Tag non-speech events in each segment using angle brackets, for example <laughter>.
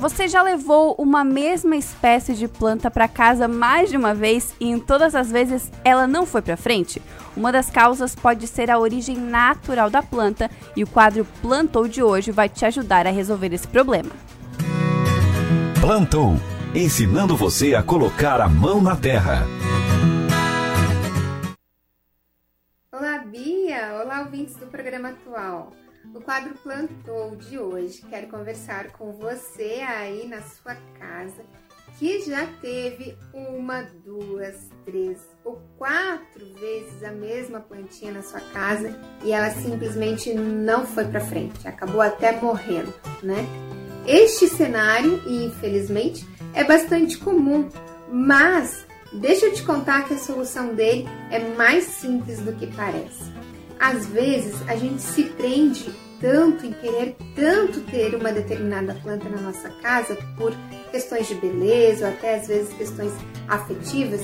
Você já levou uma mesma espécie de planta para casa mais de uma vez e em todas as vezes ela não foi para frente? Uma das causas pode ser a origem natural da planta e o quadro Plantou de hoje vai te ajudar a resolver esse problema. Plantou ensinando você a colocar a mão na terra. Olá, Bia! Olá, ouvintes do programa atual. No quadro Plantou de hoje, quero conversar com você aí na sua casa que já teve uma, duas, três ou quatro vezes a mesma plantinha na sua casa e ela simplesmente não foi para frente, acabou até morrendo, né? Este cenário, infelizmente, é bastante comum, mas deixa eu te contar que a solução dele é mais simples do que parece. Às vezes a gente se prende tanto em querer tanto ter uma determinada planta na nossa casa por questões de beleza ou até às vezes questões afetivas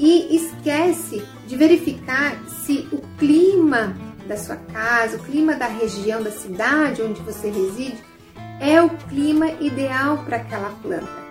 e esquece de verificar se o clima da sua casa, o clima da região, da cidade onde você reside é o clima ideal para aquela planta.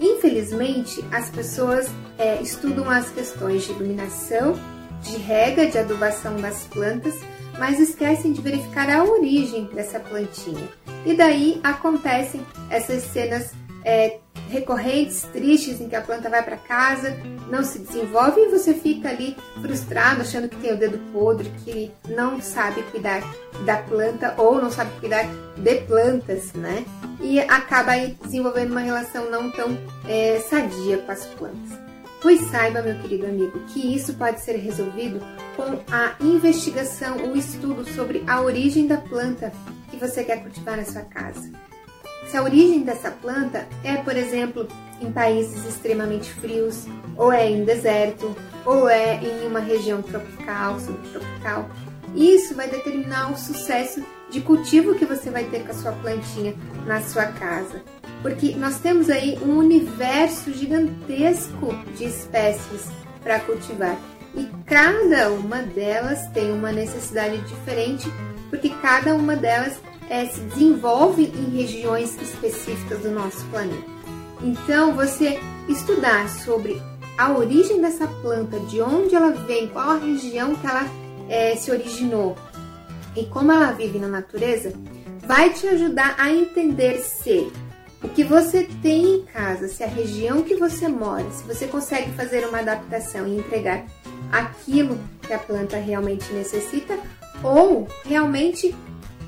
Infelizmente, as pessoas é, estudam as questões de iluminação de rega, de adubação das plantas, mas esquecem de verificar a origem dessa plantinha. E daí acontecem essas cenas é, recorrentes, tristes, em que a planta vai para casa, não se desenvolve e você fica ali frustrado, achando que tem o dedo podre, que não sabe cuidar da planta ou não sabe cuidar de plantas, né? E acaba aí desenvolvendo uma relação não tão é, sadia com as plantas. Pois saiba, meu querido amigo, que isso pode ser resolvido com a investigação, o estudo sobre a origem da planta que você quer cultivar na sua casa. Se a origem dessa planta é, por exemplo, em países extremamente frios, ou é em deserto, ou é em uma região tropical, subtropical, isso vai determinar o sucesso de cultivo que você vai ter com a sua plantinha na sua casa porque nós temos aí um universo gigantesco de espécies para cultivar e cada uma delas tem uma necessidade diferente, porque cada uma delas é, se desenvolve em regiões específicas do nosso planeta. Então, você estudar sobre a origem dessa planta, de onde ela vem, qual a região que ela é, se originou e como ela vive na natureza, vai te ajudar a entender se o que você tem em casa, se a região que você mora, se você consegue fazer uma adaptação e entregar aquilo que a planta realmente necessita, ou realmente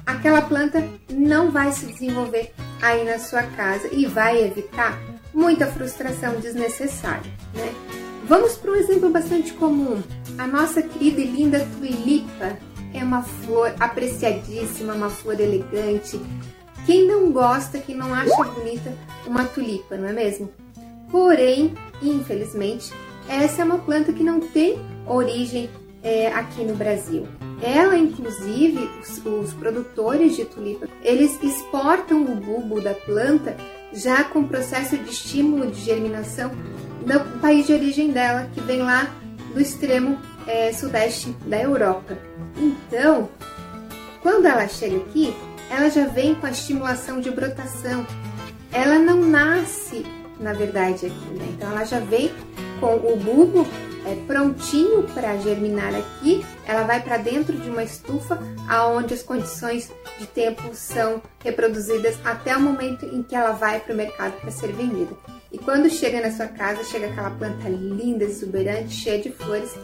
aquela planta não vai se desenvolver aí na sua casa e vai evitar muita frustração desnecessária, né? Vamos para um exemplo bastante comum. A nossa querida e linda tulipa é uma flor apreciadíssima, uma flor elegante, quem não gosta, quem não acha bonita uma tulipa, não é mesmo? Porém, infelizmente, essa é uma planta que não tem origem é, aqui no Brasil. Ela, inclusive, os, os, produtores de tulipa, eles exportam o bulbo da planta já com processo de estímulo de germinação do país de origem dela, que vem lá do extremo é, sudeste da Europa. Então, quando ela chega aqui, ela já vem com a estimulação de brotação. Ela não nasce, na verdade, aqui, né? Então ela já vem com o bulbo é, prontinho para germinar aqui. Ela vai para dentro de uma estufa, aonde as condições de tempo são reproduzidas até o momento em que ela vai para o mercado para ser vendida. E quando chega na sua casa, chega aquela planta linda, exuberante, cheia de flores.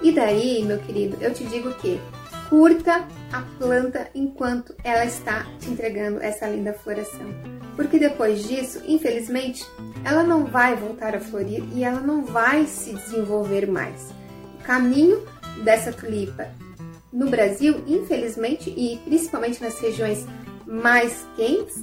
E daí, meu querido, eu te digo que curta a planta enquanto ela está te entregando essa linda floração. Porque depois disso, infelizmente, ela não vai voltar a florir e ela não vai se desenvolver mais. O caminho dessa tulipa no Brasil, infelizmente, e principalmente nas regiões mais quentes,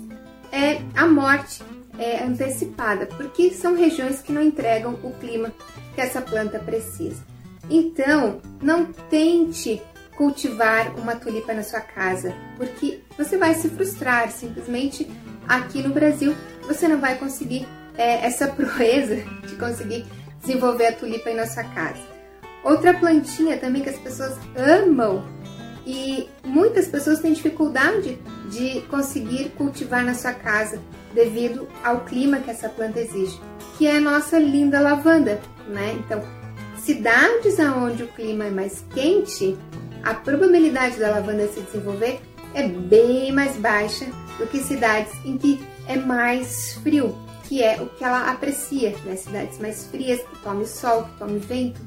é a morte é antecipada, porque são regiões que não entregam o clima que essa planta precisa. Então, não tente cultivar uma tulipa na sua casa, porque você vai se frustrar. Simplesmente aqui no Brasil você não vai conseguir é, essa <laughs> proeza de conseguir desenvolver a tulipa na sua casa. Outra plantinha também que as pessoas amam E muitas pessoas têm dificuldade de conseguir cultivar na sua casa devido ao clima que essa planta exige, que é a nossa linda lavanda, né? Então, cidades onde o clima é mais quente, a probabilidade da lavanda se desenvolver é bem mais baixa do que cidades em que é mais frio, que é o que ela aprecia, né? Cidades mais frias, que tome sol, que tome vento.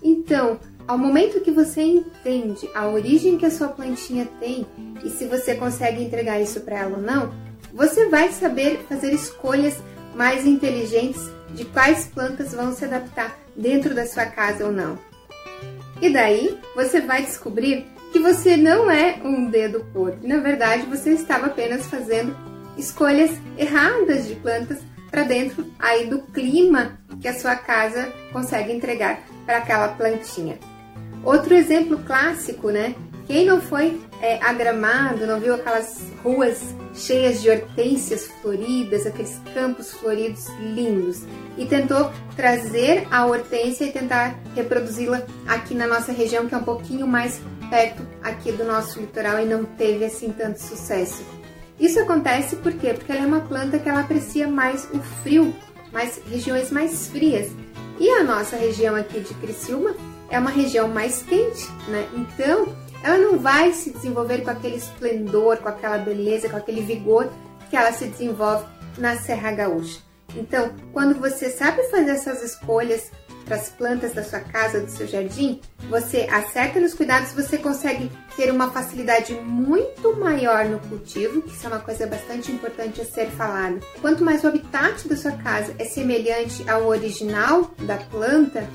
Então, ao momento que você entende a origem que a sua plantinha tem e se você consegue entregar isso para ela ou não, você vai saber fazer escolhas mais inteligentes de quais plantas vão se adaptar dentro da sua casa ou não. E daí você vai descobrir que você não é um dedo podre. Na verdade, você estava apenas fazendo escolhas erradas de plantas para dentro aí do clima que a sua casa consegue entregar para aquela plantinha. Outro exemplo clássico, né? Quem não foi é, agramado, não viu aquelas ruas cheias de hortênsias floridas, aqueles campos floridos lindos, e tentou trazer a hortência e tentar reproduzi-la aqui na nossa região, que é um pouquinho mais perto aqui do nosso litoral e não teve assim tanto sucesso. Isso acontece por quê? Porque ela é uma planta que ela aprecia mais o frio, mais regiões mais frias. E a nossa região aqui de Criciúma é uma região mais quente, né? Então, ela não vai se desenvolver com aquele esplendor, com aquela beleza, com aquele vigor que ela se desenvolve na Serra Gaúcha. Então, quando você sabe fazer essas escolhas para as plantas da sua casa, do seu jardim, você acerta nos cuidados, você consegue ter uma facilidade muito maior no cultivo, que isso é uma coisa bastante importante a ser falada. Quanto mais o habitat da sua casa é semelhante ao original da planta,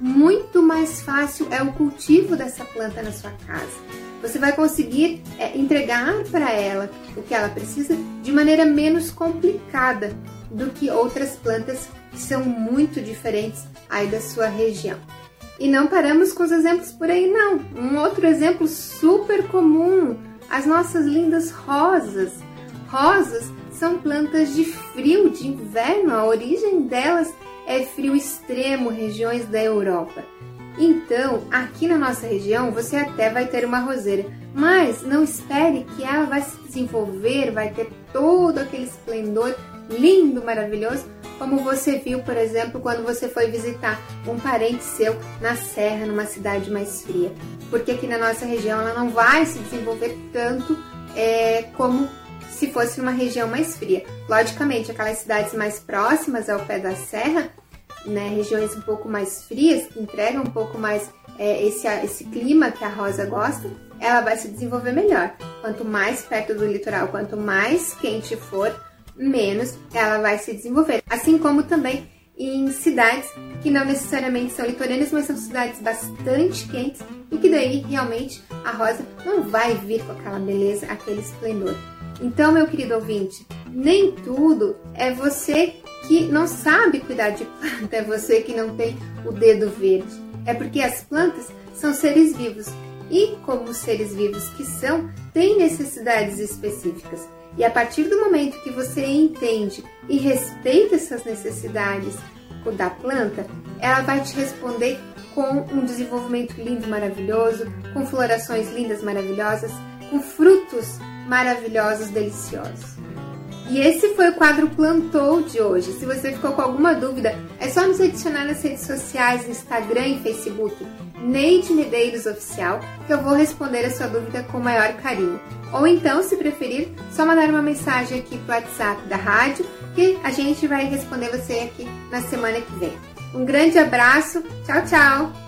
muito mais fácil é o cultivo dessa planta na sua casa. Você vai conseguir é, entregar para ela o que ela precisa de maneira menos complicada do que outras plantas que são muito diferentes aí da sua região. E não paramos com os exemplos por aí, não. Um outro exemplo super comum: as nossas lindas rosas. Rosas são plantas de frio, de inverno, a origem delas é frio extremo, regiões da Europa. Então, aqui na nossa região, você até vai ter uma roseira, mas não espere que ela vai se desenvolver, vai ter todo aquele esplendor lindo, maravilhoso, como você viu, por exemplo, quando você foi visitar um parente seu na serra, numa cidade mais fria. Porque aqui na nossa região ela não vai se desenvolver tanto é, como se fosse numa região mais fria. Logicamente, aquelas cidades mais próximas ao pé da serra, né, regiões um pouco mais frias, que entregam um pouco mais é, esse, esse clima que a rosa gosta, ela vai se desenvolver melhor. Quanto mais perto do litoral, quanto mais quente for, menos ela vai se desenvolver. Assim como também em cidades que não necessariamente são litorâneas, mas são cidades bastante quentes e que daí realmente a rosa não vai vir com aquela beleza, aquele esplendor. Então, meu querido ouvinte, nem tudo é você que não sabe cuidar de planta, é você que não tem o dedo verde. É porque as plantas são seres vivos e, como seres vivos que são, têm necessidades específicas. E a partir do momento que você entende e respeita essas necessidades da planta, ela vai te responder com um desenvolvimento lindo, maravilhoso, com florações lindas, maravilhosas, com frutos maravilhosos, deliciosos. E esse foi o quadro Plantou de hoje. Se você ficou com alguma dúvida, é só nos adicionar nas redes sociais, Instagram e Facebook, Neide Medeiros Oficial, que eu vou responder a sua dúvida com maior carinho. Ou então, se preferir, só mandar uma mensagem aqui pro WhatsApp da rádio que a gente vai responder você aqui na semana que vem. Um grande abraço, tchau, tchau!